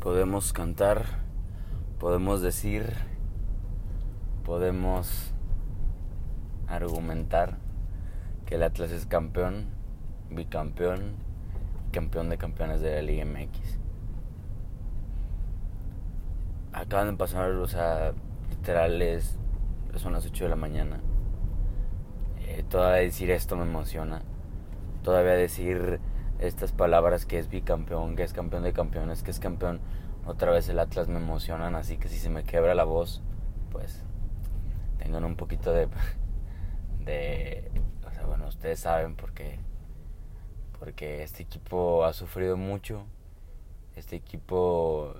podemos cantar, podemos decir, podemos argumentar que el Atlas es campeón, bicampeón, campeón de campeones de la Liga MX. Acaban de pasar, o sea, literales, son las 8 de la mañana. Eh, todavía decir esto me emociona. Todavía decir estas palabras que es bicampeón, que es campeón de campeones, que es campeón, otra vez el Atlas me emocionan, así que si se me quebra la voz, pues tengan un poquito de, de, o sea, bueno, ustedes saben porque, porque este equipo ha sufrido mucho, este equipo,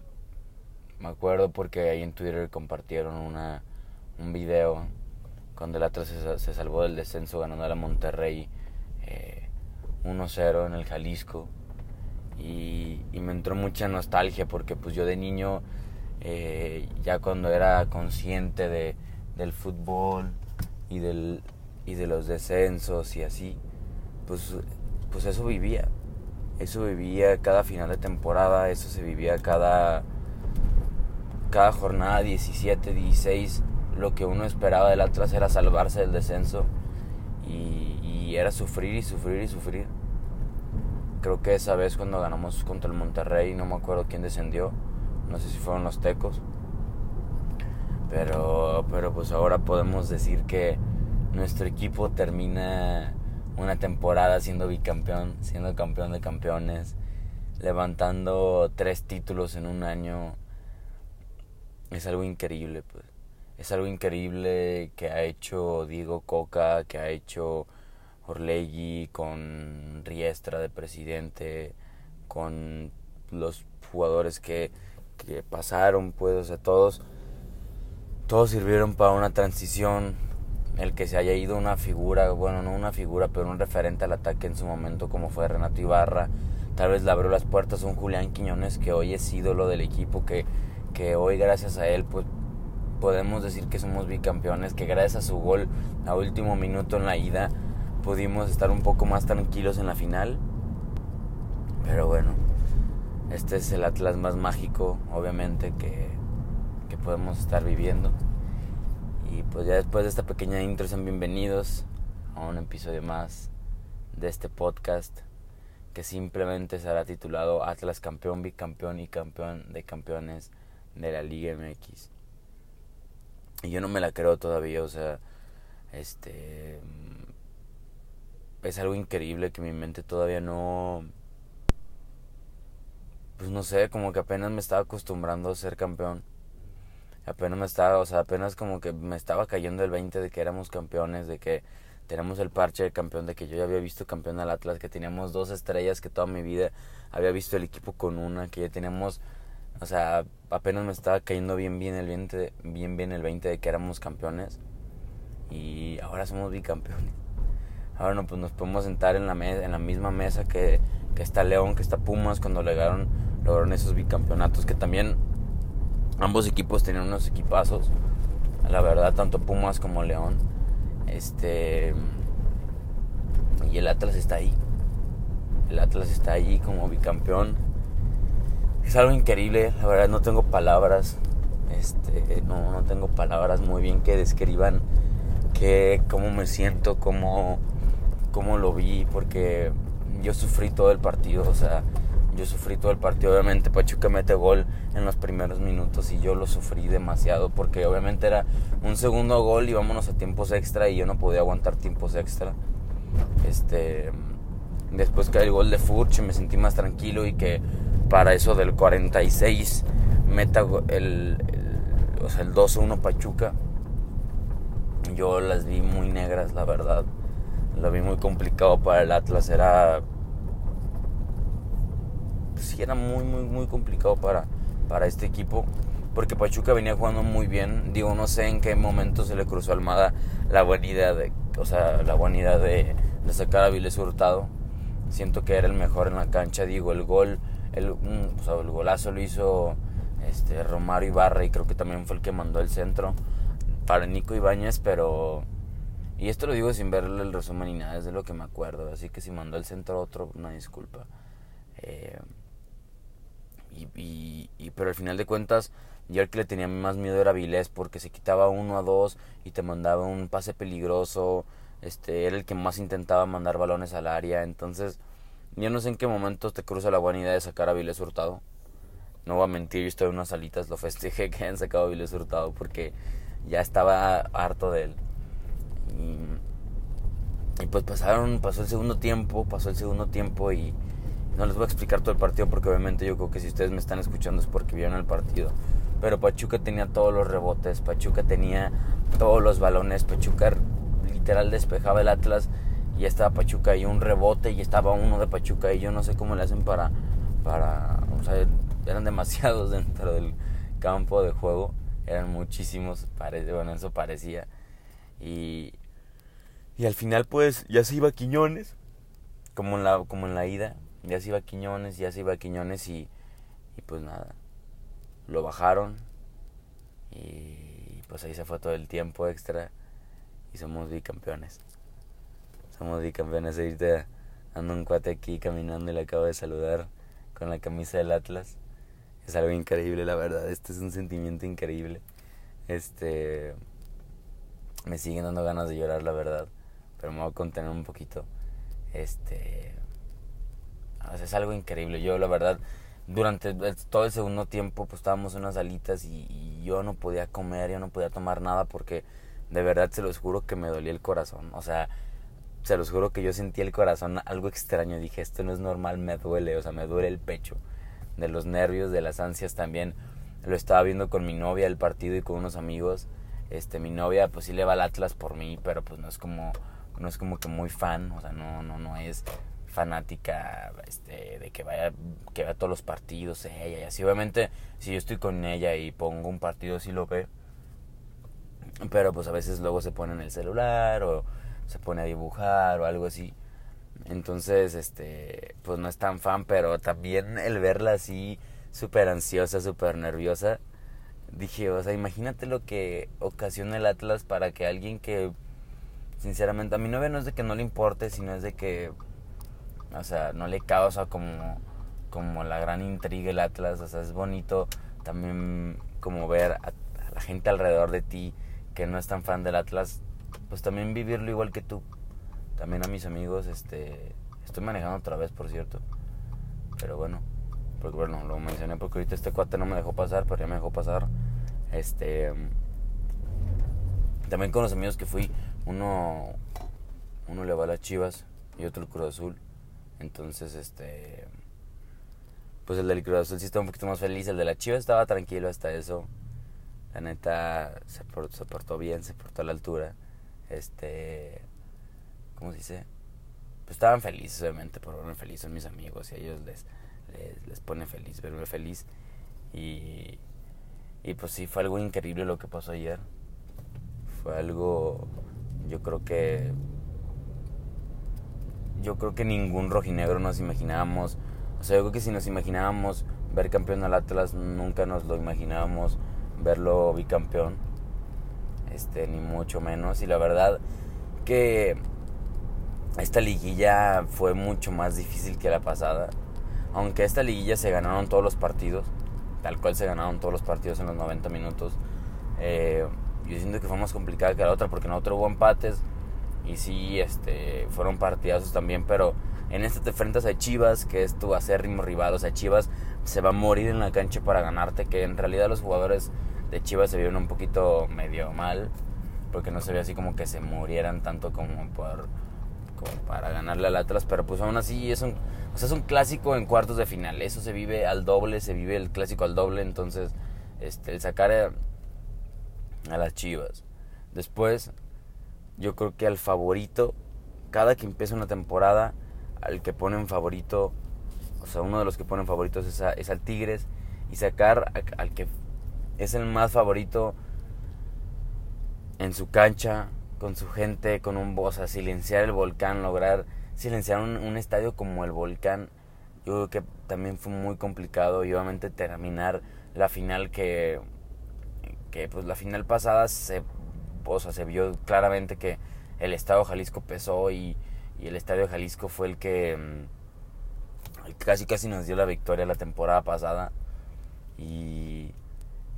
me acuerdo porque ahí en Twitter compartieron una, un video cuando el Atlas se, salvó del descenso ganando a la Monterrey. Eh, 1-0 en el Jalisco y, me entró mucha nostalgia porque pues yo de niño eh, ya cuando era consciente de, del fútbol y, del, y de los descensos y así, pues, pues eso vivía. Eso vivía cada final de temporada, eso se vivía cada, cada jornada 17, 16. Lo que uno esperaba del Atlas era salvarse del descenso y, era sufrir y sufrir y sufrir. Creo que esa vez cuando ganamos contra el Monterrey, no me acuerdo quién descendió, no sé si fueron los Tecos. Pero, pero pues ahora podemos decir que nuestro equipo termina una temporada siendo bicampeón, siendo campeón de campeones, levantando tres títulos en un año. Es algo increíble, pues. Es algo increíble que ha hecho Diego Coca, que ha hecho Orlegui, con Riestra de presidente, con los jugadores que, que pasaron, pues, o sea, todos, todos sirvieron para una transición. El que se haya ido una figura, bueno, no una figura, pero un referente al ataque en su momento, como fue Renato Ibarra, tal vez le abrió las puertas a un Julián Quiñones que hoy es ídolo del equipo, que, que hoy gracias a él, pues podemos decir que somos bicampeones, que gracias a su gol a último minuto en la ida, pudimos estar un poco más tranquilos en la final. Pero bueno, este es el Atlas más mágico, obviamente, que, que podemos estar viviendo. Y pues ya después de esta pequeña intro, sean bienvenidos a un episodio más de este podcast que simplemente será titulado Atlas campeón, bicampeón y campeón de campeones de la Liga MX. Y yo no me la creo todavía, o sea, este es algo increíble que mi mente todavía no pues no sé, como que apenas me estaba acostumbrando a ser campeón. Apenas me estaba, o sea, apenas como que me estaba cayendo el 20 de que éramos campeones, de que tenemos el parche de campeón, de que yo ya había visto campeón al Atlas, que teníamos dos estrellas, que toda mi vida había visto el equipo con una, que ya teníamos, o sea, apenas me estaba cayendo bien bien el 20, bien bien el 20 de que éramos campeones y ahora somos bicampeones. Ahora no, pues nos podemos sentar en la, en la misma mesa que, que está León, que está Pumas, cuando lograron, lograron esos bicampeonatos, que también ambos equipos tenían unos equipazos, la verdad, tanto Pumas como León. Este. Y el Atlas está ahí. El Atlas está ahí como bicampeón. Es algo increíble, la verdad no tengo palabras. Este, no, no tengo palabras muy bien que describan que, cómo me siento, cómo, cómo lo vi, porque yo sufrí todo el partido, o sea, yo sufrí todo el partido. Obviamente Pachuca mete gol en los primeros minutos y yo lo sufrí demasiado porque obviamente era un segundo gol y vámonos a tiempos extra y yo no podía aguantar tiempos extra. Este, después que el gol de Furch me sentí más tranquilo y que para eso del 46 meta el, el 2-1 Pachuca. Yo las vi muy negras, la verdad lo vi muy complicado para el Atlas. Era. Sí, era muy, muy, muy complicado para, para este equipo. Porque Pachuca venía jugando muy bien. Digo, no sé en qué momento se le cruzó a Almada la buena idea de. O sea, la buena idea de, sacar a Viles Hurtado. Siento que era el mejor en la cancha. Digo, el gol. El, o sea, el golazo lo hizo este, Romario Ibarra. Y creo que también fue el que mandó el centro para Nico Ibáñez. Pero y esto lo digo sin verle el resumen ni nada, es de lo que me acuerdo. Así que si mandó el centro otro, una disculpa. Eh, y, pero al final de cuentas, yo el que le tenía más miedo era Vilés porque se quitaba uno a dos y te mandaba un pase peligroso. Este, era el que más intentaba mandar balones al área. Entonces, yo no sé en qué momento te cruza la buena idea de sacar a Vilés Hurtado. No voy a mentir, yo estoy en unas salitas, lo festejé que hayan sacado a Vilés Hurtado porque ya estaba harto de él. Y, pues pasaron, pasó el segundo tiempo, pasó el segundo tiempo y no les voy a explicar todo el partido porque obviamente yo creo que si ustedes me están escuchando es porque vieron el partido. Pero Pachuca tenía todos los rebotes, Pachuca tenía todos los balones, Pachuca literal despejaba el Atlas y estaba Pachuca y un rebote y estaba uno de Pachuca y yo no sé cómo le hacen para, para, o sea, eran demasiados dentro del campo de juego, eran muchísimos, parece, bueno, eso parecía. Y, y al final pues ya se iba Quiñones, como en la, como en la ida, ya se iba Quiñones, ya se iba Quiñones y, y pues nada, lo bajaron y pues ahí se fue todo el tiempo extra y somos bicampeones. Somos bicampeones. Ahorita ando un cuate aquí caminando y le acabo de saludar con la camisa del Atlas. Es algo increíble, la verdad. Este es un sentimiento increíble. Este. Me siguen dando ganas de llorar, la verdad. Pero me voy a contener un poquito. Este. es algo increíble. Yo, la verdad, durante todo el segundo tiempo, pues estábamos en unas alitas y, y yo no podía comer, yo no podía tomar nada porque de verdad se los juro que me dolía el corazón. O sea, se los juro que yo sentí el corazón algo extraño. Dije, esto no es normal, me duele. O sea, me duele el pecho. De los nervios, de las ansias también. Lo estaba viendo con mi novia el partido y con unos amigos. Este, mi novia, pues sí le va al Atlas por mí, pero pues no es como, no es como que muy fan. O sea, no, no, no es fanática este, de que vaya que vea todos los partidos ella y así obviamente si yo estoy con ella y pongo un partido sí lo ve pero pues a veces luego se pone en el celular o se pone a dibujar o algo así. Entonces, este, pues no es tan fan, pero también el verla así súper ansiosa, súper nerviosa, dije, o sea, imagínate lo que ocasiona el Atlas para que alguien que, sinceramente, a mi novia no es de que no le importe, sino es de que, o sea, no le causa como, como la gran intriga el Atlas, o sea, es bonito también como ver a la gente alrededor de ti que no es tan fan del Atlas, pues también vivirlo igual que tú. También a mis amigos, este, estoy manejando otra vez, por cierto. Pero bueno, porque bueno, lo mencioné porque ahorita este cuate no me dejó pasar, pero ya me dejó pasar. Este, también con los amigos que fui, uno, uno le va a las Chivas y otro el Cruz Azul. Entonces, este, pues el del Cruz Azul sí está un poquito más feliz. El de la Chivas estaba tranquilo hasta eso. La neta se portó, bien, se portó a la altura. Este. ¿Cómo se dice? Pues estaban felices, obviamente, por verme feliz. Son mis amigos y a ellos les, les, pone feliz verme feliz. Y. Y pues sí, fue algo increíble lo que pasó ayer. Fue algo. Yo creo que. Yo creo que ningún rojinegro nos imaginábamos. O sea, yo creo que si nos imaginábamos ver campeón al Atlas, nunca nos lo imaginábamos verlo bicampeón, este, ni mucho menos. Y la verdad que esta liguilla fue mucho más difícil que la pasada. Aunque esta liguilla se ganaron todos los partidos, tal cual se ganaron todos los partidos en los 90 minutos. Eh, yo siento que fue más complicada que la otra porque en la otra hubo empates y sí, este, fueron partidazos también, pero en este te enfrentas a Chivas, que es tu acérrimo rival, o sea, Chivas se va a morir en la cancha para ganarte, que en realidad los jugadores de Chivas se vieron un poquito medio mal, porque no se ve así como que se murieran tanto como por como para ganarle al Atlas, pero pues aún así es un, o sea, es un clásico en cuartos de final, eso se vive al doble, se vive el clásico al doble, entonces este el sacar a, las Chivas. Después yo creo que al favorito cada que empieza una temporada al que ponen favorito, o sea, uno de los que ponen favoritos es, es al Tigres y sacar al que es el más favorito en su cancha, con su gente, con un voz, a silenciar el volcán, lograr silenciar un, estadio como el volcán. Yo creo que también fue muy complicado y obviamente terminar la final que, que pues la final pasada se, se vio claramente que el Estado Jalisco pesó y, y el Estadio Jalisco fue el que, mm, el que casi casi nos dio la victoria la temporada pasada Y,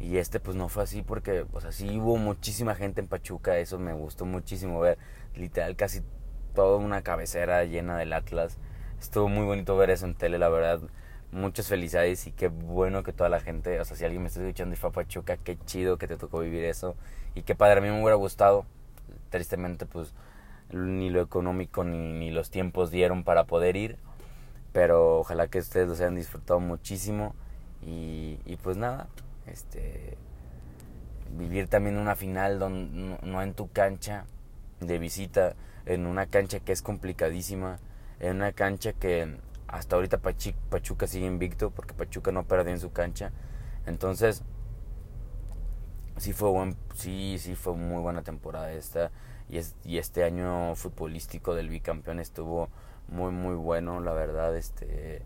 y este pues no fue así porque, o sea, sí hubo muchísima gente en Pachuca, eso me gustó muchísimo ver, literal casi toda una cabecera llena del Atlas. Estuvo muy bonito ver eso en tele, la verdad. Muchas felicidades y qué bueno que toda la gente, o sea, si alguien me está escuchando y fue a Pachuca, qué chido que te tocó vivir eso. Y qué padre, a mí me hubiera gustado. Tristemente, pues ni lo económico ni, ni los tiempos dieron para poder ir. Pero ojalá que ustedes los hayan disfrutado muchísimo. Y, pues nada, este vivir también una final donde, no en tu cancha de visita, en una cancha que es complicadísima, en una cancha que hasta ahorita Pachuca sigue invicto porque Pachuca no perdió en su cancha. Entonces, sí fue buen, sí, sí fue muy buena temporada esta y, es, y este año futbolístico del bicampeón estuvo muy muy bueno, la verdad, este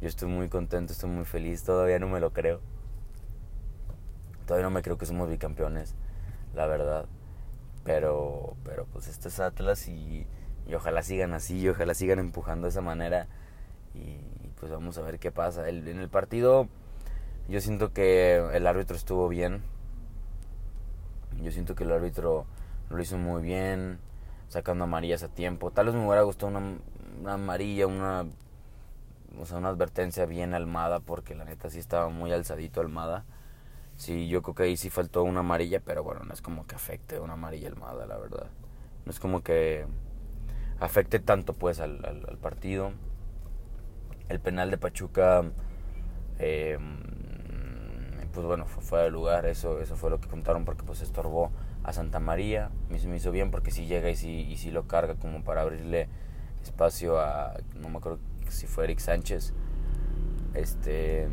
yo estoy muy contento, estoy muy feliz, todavía no me lo creo. Todavía no me creo que somos bicampeones, la verdad. Pero pero pues este es Atlas y, y ojalá sigan así, y ojalá sigan empujando de esa manera y, pues vamos a ver qué pasa. En el partido yo siento que el árbitro estuvo bien. Yo siento que el árbitro lo hizo muy bien, sacando amarillas a tiempo. Tal vez me hubiera gustado una, una amarilla, una, o sea, una advertencia bien almada, porque la neta sí estaba muy alzadito Almada. Sí, yo creo que ahí sí faltó una amarilla, pero bueno, no es como que afecte una amarilla Almada, la verdad. No es como que afecte tanto pues al, partido. El penal de Pachuca, eh, pues bueno, fue fuera de lugar, eso, eso fue lo que contaron porque pues estorbó a Santa María. Me hizo, bien porque si llega y si, y si lo carga como para abrirle espacio a, no me acuerdo si fue Eric Sánchez. Este,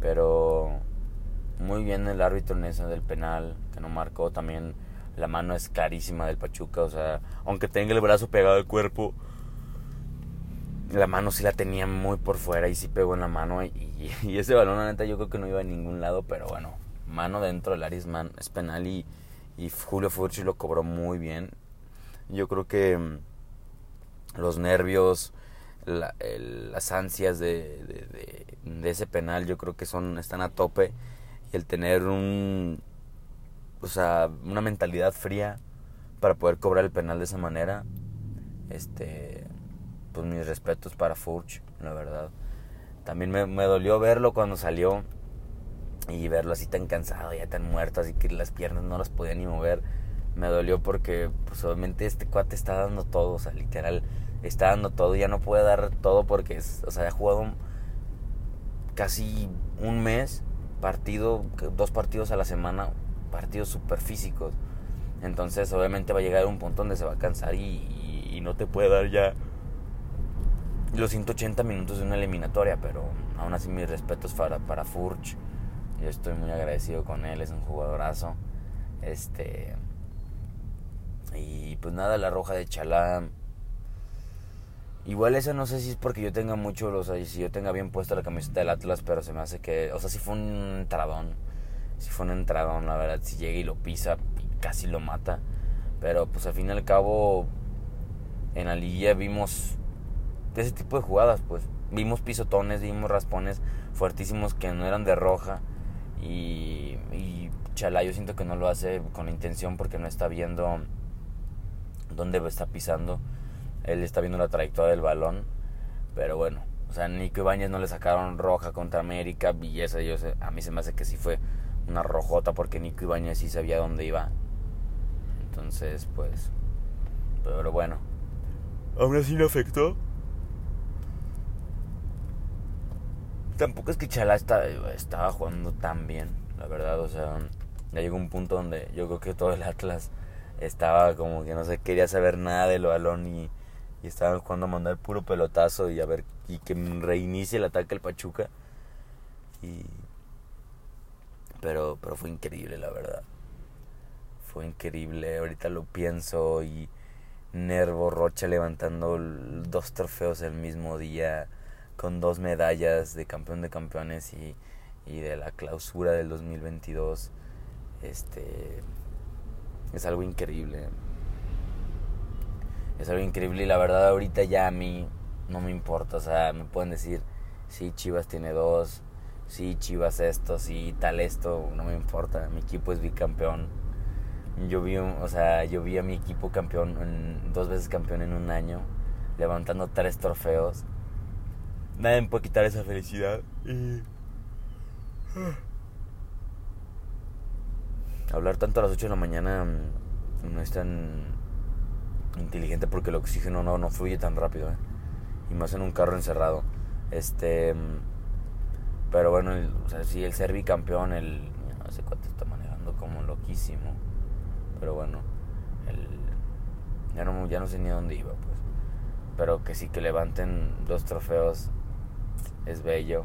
pero muy bien el árbitro en ese del penal, que no marcó. También la mano es clarísima del Pachuca, o sea, aunque tenga el brazo pegado al cuerpo, la mano sí la tenía muy por fuera y sí pegó en la mano. Y, ese balón, la neta, yo creo que no iba a ningún lado, pero bueno, mano dentro del área es penal y y Julio Furchi lo cobró muy bien. Yo creo que mm, los nervios, las ansias de, de, ese penal, yo creo que son están a tope. Y el tener un, o sea, una mentalidad fría para poder cobrar el penal de esa manera, este, pues mis respetos para Furch, la verdad. También me, me dolió verlo cuando salió y verlo así tan cansado, ya tan muerto, así que las piernas no las podía ni mover, me dolió porque pues obviamente este cuate está dando todo, o sea, literal, está dando todo, ya no puede dar todo porque, es, o sea, ha jugado casi un mes, partido, dos partidos a la semana, partidos súper físicos. Entonces obviamente va a llegar un punto donde se va a cansar y, y no te puede dar ya los 180 minutos de una eliminatoria, pero aún así mis respetos para, para Furch yo estoy muy agradecido con él, es un jugadorazo. Este. Y pues nada, la roja de Chalá. Igual esa no sé si es porque yo tenga mucho, o sea, si yo tenga bien puesta la camiseta del Atlas, pero se me hace que, o sea, si fue un entradón, si fue un entradón, la verdad, si llega y lo pisa casi lo mata. Pero pues al fin y al cabo, en la liga vimos ese tipo de jugadas, pues. Vimos pisotones, vimos raspones fuertísimos que no eran de roja y, y Chalá yo siento que no lo hace con intención porque no está viendo dónde está pisando. Él está viendo la trayectoria del balón. Pero bueno, o sea, Nico Ibáñez no le sacaron roja contra América. Esa yo sé, a mí se me hace que sí fue una rojota porque Nico Ibáñez sí sabía dónde iba. Entonces, pues. Pero bueno. Aún así no afectó. Tampoco es que Chalá estaba jugando tan bien, la verdad. O sea, ya llegó un punto donde yo creo que todo el Atlas estaba como que no se quería saber nada del balón y, y estaban jugando a mandar puro pelotazo y a ver y que reinicie el ataque el Pachuca. Y pero pero fue increíble, la verdad. Fue increíble, ahorita lo pienso y Nervo Rocha levantando dos trofeos el mismo día con dos medallas de campeón de campeones y, y de la clausura del 2022. Este es algo increíble. Es algo increíble y la verdad ahorita ya a mí no me importa, o sea, me pueden decir, sí, Chivas tiene dos, sí, Chivas esto, sí, tal esto, no me importa, mi equipo es bicampeón. Yo vi, o sea, yo vi a mi equipo campeón, dos veces campeón en un año, levantando tres trofeos. Nadie me puede quitar esa felicidad. Hablar tanto a las 8 de la mañana mm, no es tan inteligente porque el oxígeno no, no fluye tan rápido. ¿eh? Y más en un carro encerrado. Este. Mm, pero bueno, el, o sea, sí, el ser bicampeón, el. No sé cuánto está manejando como loquísimo. Pero bueno, el, ya, no, ya no sé ni a dónde iba, pues. Pero que sí que levanten dos trofeos es bello.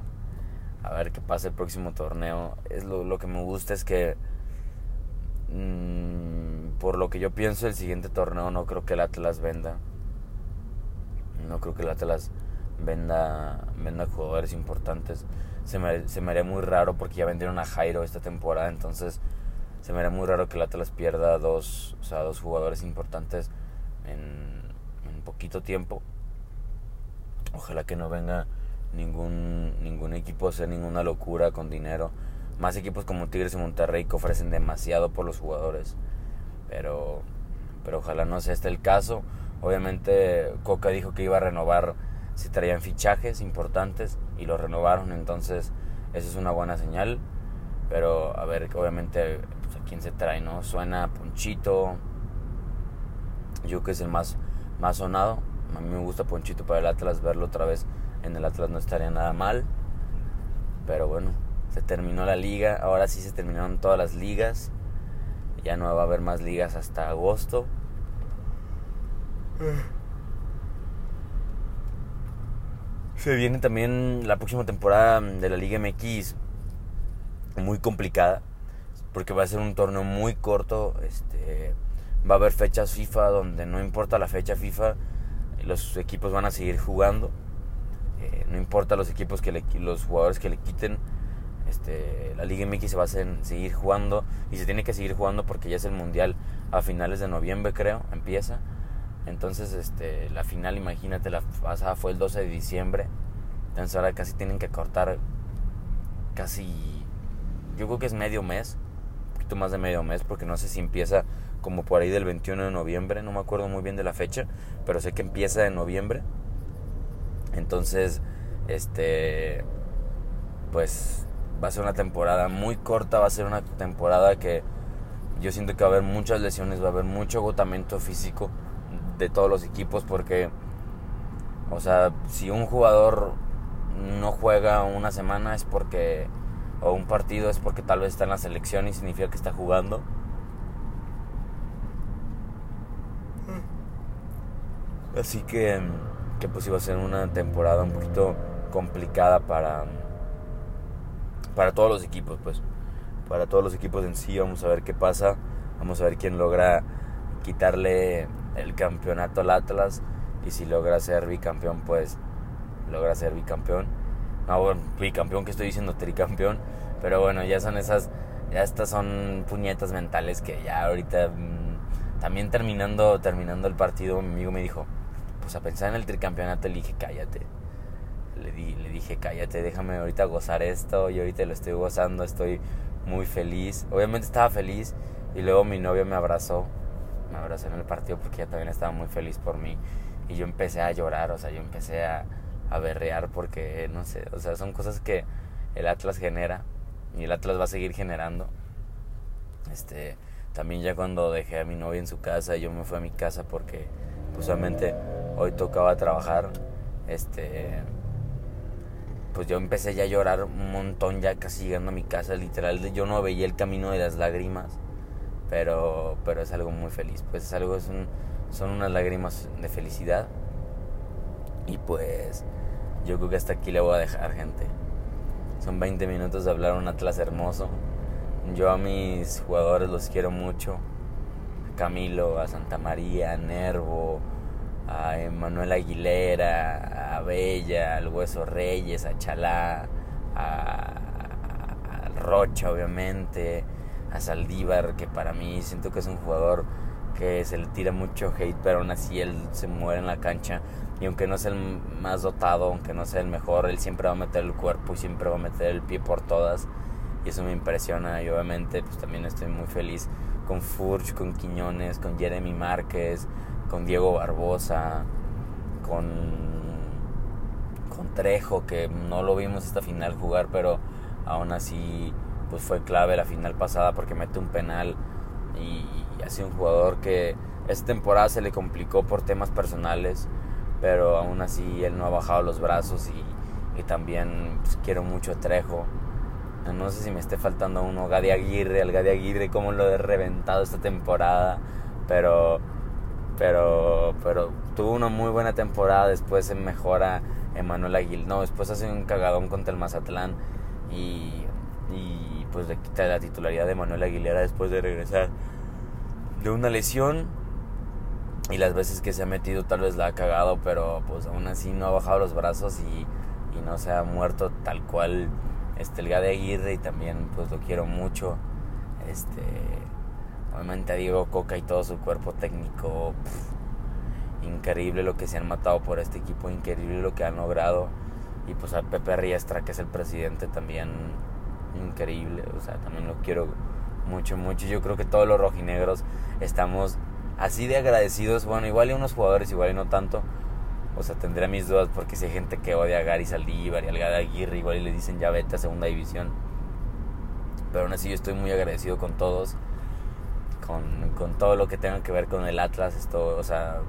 A ver qué pasa el próximo torneo. Es lo, lo que me gusta es que. Mmm, por lo que yo pienso, el siguiente torneo no creo que el Atlas venda. No creo que el Atlas venda, venda jugadores importantes. Se me, se me haría muy raro porque ya vendieron a Jairo esta temporada. Entonces se me haría muy raro que el Atlas pierda dos, o sea, dos jugadores importantes en, en poquito tiempo. Ojalá que no venga ningún, ningún equipo hacer ninguna locura con dinero. Más equipos como Tigres y Monterrey que ofrecen demasiado por los jugadores. Pero, pero ojalá no sea este el caso. Obviamente Coca dijo que iba a renovar si traían fichajes importantes y lo renovaron. Entonces eso es una buena señal. Pero a ver, obviamente pues, a quién se trae, ¿no? Suena Ponchito. Yo que es el más, más sonado. A mí me gusta Ponchito para el Atlas verlo otra vez en el Atlas no estaría nada mal. Pero bueno, se terminó la liga. Ahora sí se terminaron todas las ligas. Ya no va a haber más ligas hasta agosto. Se viene también la próxima temporada de la Liga MX muy complicada porque va a ser un torneo muy corto. Este, va a haber fechas FIFA donde no importa la fecha FIFA, los equipos van a seguir jugando. Eh, no importa los equipos que los jugadores que le quiten, este, la Liga MX se va a seguir jugando y se tiene que seguir jugando porque ya es el mundial a finales de noviembre creo, empieza. Entonces, este, la final, imagínate, la pasada fue el 12 de diciembre. Entonces ahora casi tienen que cortar casi, yo creo que es medio mes, un poquito más de medio mes, porque no sé si empieza como por ahí del 21 de noviembre, no me acuerdo muy bien de la fecha, pero sé que empieza en noviembre. Entonces, este, pues va a ser una temporada muy corta, va a ser una temporada que yo siento que va a haber muchas lesiones, va a haber mucho agotamiento físico de todos los equipos porque, o sea, si un jugador no juega una semana es porque, o un partido es porque tal vez está en la selección y significa que está jugando. Así que que pues iba a ser una temporada un poquito complicada para para todos los equipos pues. Para todos los equipos en sí vamos a ver qué pasa. Vamos a ver quién logra quitarle el campeonato al Atlas. Y si logra ser bicampeón pues logra ser bicampeón. No bueno, bicampeón que estoy diciendo tricampeón. Pero bueno ya son esas ya estas son puñetas mentales que ya ahorita mm, también terminando terminando el partido mi amigo me dijo pues a pensar en el tricampeonato le dije, cállate. Le, di, le dije, cállate, déjame ahorita gozar esto. Yo ahorita lo estoy gozando, estoy muy feliz. Obviamente estaba feliz y luego mi novio me abrazó. Me abrazó en el partido porque ella también estaba muy feliz por mí. Y yo empecé a llorar, o sea, yo empecé a, a berrear porque, no sé, o sea, son cosas que el Atlas genera y el Atlas va a seguir generando. Este, también ya cuando dejé a mi novia en su casa, yo me fui a mi casa porque justamente hoy tocaba trabajar, este, pues yo empecé ya a llorar un montón ya casi llegando a mi casa, literal, yo no veía el camino de las lágrimas, pero, pero es algo muy feliz, pues es algo, son unas lágrimas de felicidad y pues yo creo que hasta aquí le voy a dejar gente. Son 20 minutos de hablar un Atlas hermoso. Yo a mis jugadores los quiero mucho. A Camilo, a Santa María, a Nervo, a Emanuel Aguilera, a Bella, al Hueso Reyes, a Chalá, a, Rocha obviamente, a Saldívar, que para mí siento que es un jugador que se le tira mucho hate, pero aún así él se muere en la cancha. Y aunque no sea el más dotado, aunque no sea el mejor, él siempre va a meter el cuerpo y siempre va a meter el pie por todas. Y eso me impresiona. Y obviamente pues también estoy muy feliz con Furch, con Quiñones, con Jeremy Márquez, con Diego Barbosa, con, con Trejo, que no lo vimos esta final jugar, pero aún así pues fue clave la final pasada porque mete un penal y, sido un jugador que esta temporada se le complicó por temas personales, pero aún así él no ha bajado los brazos y, y también pues, quiero mucho Trejo. No sé si me esté faltando uno, Gadi Aguirre, al Gadi Aguirre, como lo he reventado esta temporada, pero, pero, pero tuvo una muy buena temporada, después se mejora Emanuel Aguirre, no, después hace un cagadón contra el Mazatlán y, y pues le quita la titularidad de Manuel Aguilera después de regresar de una lesión y las veces que se ha metido tal vez la ha cagado, pero pues aún así no ha bajado los brazos y, y no se ha muerto tal cual este, el Gade Aguirre y también pues lo quiero mucho. Este, obviamente a Diego Coca y todo su cuerpo técnico. increíble lo que se han matado por este equipo, increíble lo que han logrado. Y pues a Pepe Riestra, que es el presidente, también increíble. O sea, también lo quiero mucho, mucho. Yo creo que todos los rojinegros estamos así de agradecidos. Bueno, igual y unos jugadores, igual y no tanto o sea, tendré mis dudas porque si hay gente que odia a Gary Saldívar y al Gada Aguirre, igual y le dicen ya vete a segunda división. Pero aún así yo estoy muy agradecido con todos, con, con todo lo que tenga que ver con el Atlas. Esto, o sea,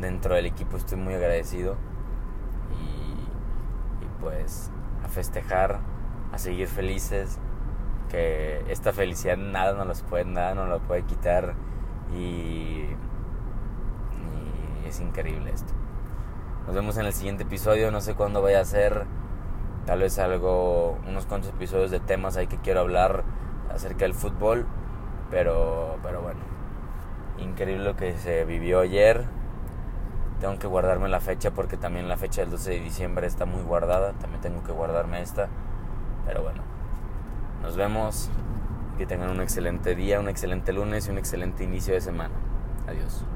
dentro del equipo estoy muy agradecido. Y, pues a festejar, a seguir felices. Que esta felicidad nada nos los puede, nada nos lo puede quitar. y, y es increíble esto. Nos vemos en el siguiente episodio. No sé cuándo vaya a ser. Tal vez algo, unos cuantos episodios de temas ahí que quiero hablar acerca del fútbol. Pero, pero bueno, increíble lo que se vivió ayer. Tengo que guardarme la fecha porque también la fecha del 12 de diciembre está muy guardada. También tengo que guardarme esta. Pero bueno, nos vemos. Que tengan un excelente día, un excelente lunes y un excelente inicio de semana. Adiós.